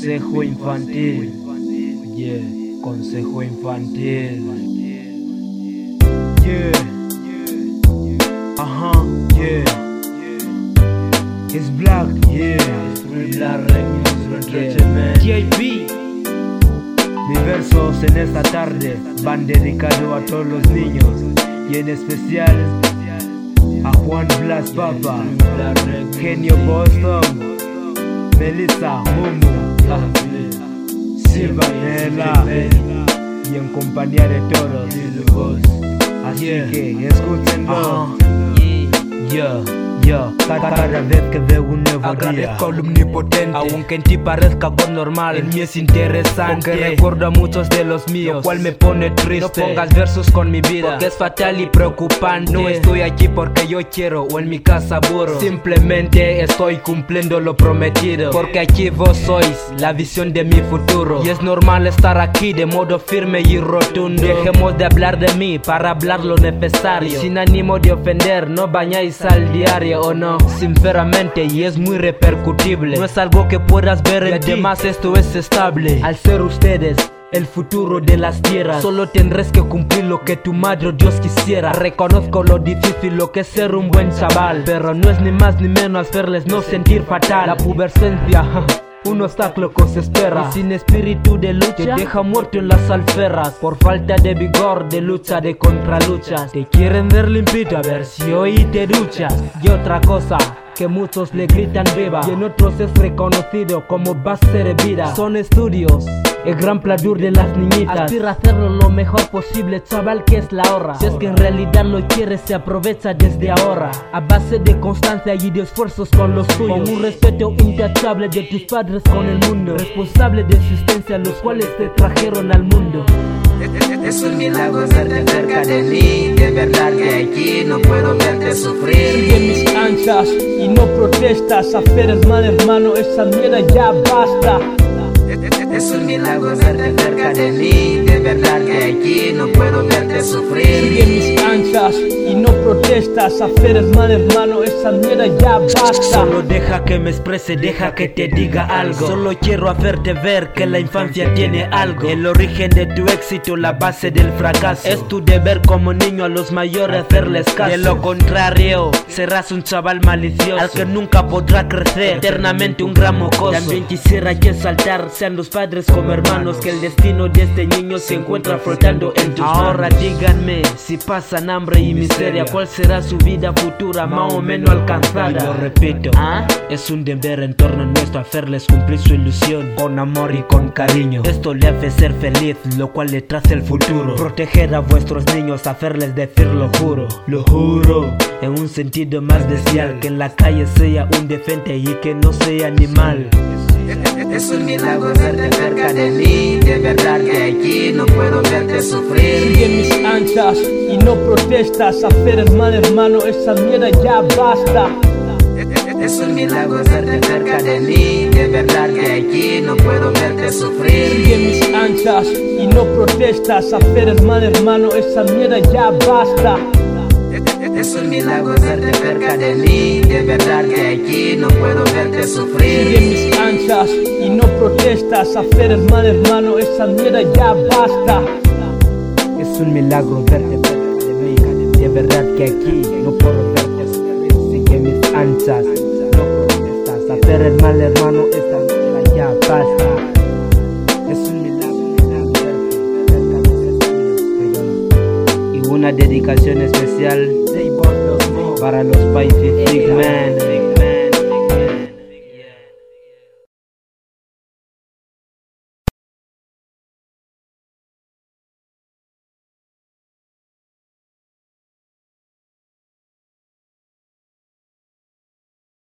Consejo infantil. Yeah, consejo infantil. Yeah. Ajá, yeah. It's black, yeah. It's black remix, yeah. JP. Mis versos en esta tarde van dedicados a todos los niños y en especial a Juan Blas Papa, Genio Boston, Melissa Mumu, Silvanela y en compañía de todos. Así que escúchenlo. Yeah, Cada, cada vez que veo un nuevo Agradezco día. al omnipotente. Aunque en ti parezca normal En mí es interesante Porque recuerdo a muchos de los míos Lo cual me pone triste. No pongas versos con mi vida Porque es fatal y preocupante. No estoy aquí porque yo quiero O en mi casa aburro Simplemente estoy cumpliendo lo prometido. Porque aquí vos sois la visión de mi futuro. Y es normal estar aquí de modo firme y rotundo. Dejemos de hablar de mí para hablar lo necesario. Y Sin ánimo de ofender, no bañáis al diario o no. Sinceramente y es muy repercutible. No es algo que puedas ver Y además esto es estable. Al ser ustedes el futuro de las tierras Solo tendrás que cumplir lo que tu madre o Dios quisiera. Reconozco lo difícil lo que es ser un buen chaval Pero no es ni más ni menos hacerles no sentir fatal. La pubercencia un obstáculo que se espera. Y sin espíritu de lucha te deja muerto en las alferras por falta de vigor de lucha de contraluchas. Te quieren ver limpito a ver si hoy te duchas. Y otra cosa que muchos le gritan viva y en otros es reconocido como base de vida. Son estudios el gran pladur de las niñitas. Aspira a hacerlo lo mejor posible, chaval, que es la hora. Si es que en realidad lo quieres, se aprovecha desde ahora. A base de constancia y de esfuerzos con los tuyos Con un respeto intachable de tus padres con el mundo. Responsable de existencia, los cuales te trajeron al mundo Es un milagro verte cerca de mí, de verdad que aquí no puedo verte sufrir. Sigue mis anchas y no protestas, aferes mal hermano, esa mierda ya basta. Es un milagro verte cerca de mí, de verdad que aquí no puedo verte Sigue sufrir. mis anchas protestas, aferes mal hermano, esa mierda ya basta. Solo deja que me exprese, deja que te diga algo. Solo quiero hacerte ver que la infancia tiene algo. El origen de tu éxito, la base del fracaso. Es tu deber como niño a los mayores hacerles caso. De lo contrario, serás un chaval malicioso al que nunca podrá crecer. Eternamente un gran mocoso. También quisiera que saltar, sean los padres como hermanos, que el destino de este niño se encuentra flotando en tus Ahora díganme si pasan hambre y miseria, ¿cuál será su vida futura más o menos alcanzada? Y lo repito, ¿ah? es un deber en torno nuestro hacerles cumplir su ilusión con amor y con cariño. Esto le hace ser feliz, lo cual le traza el futuro. Proteger a vuestros niños, hacerles decir lo juro, lo juro. En un sentido más bestial, que en la calle sea un defente y que no sea animal. Es un milagro verte cerca de mí, de verdad que aquí no puedo verte sufrir. Sigue y no protestas, aferes mal hermano, esa mierda ya basta. Es un milagro verte cerca de mí, de verdad que aquí no puedo verte sufrir. Sigue mis anchas y no protestas, aferes mal hermano, esa mierda ya basta. Es un milagro verte cerca de mí, de verdad que aquí no puedo verte Sigue sufrir. mis anchas y no protestas, aferes mal hermano, esa mierda ya basta. Es un milagro verte de verdad que aquí no puedo verte sufrir. Sigue mis anchas, no protestas. Hacer el mal, hermano, esta mierda ya. Es un milagro verte Y una dedicación especial para los Pacific Man.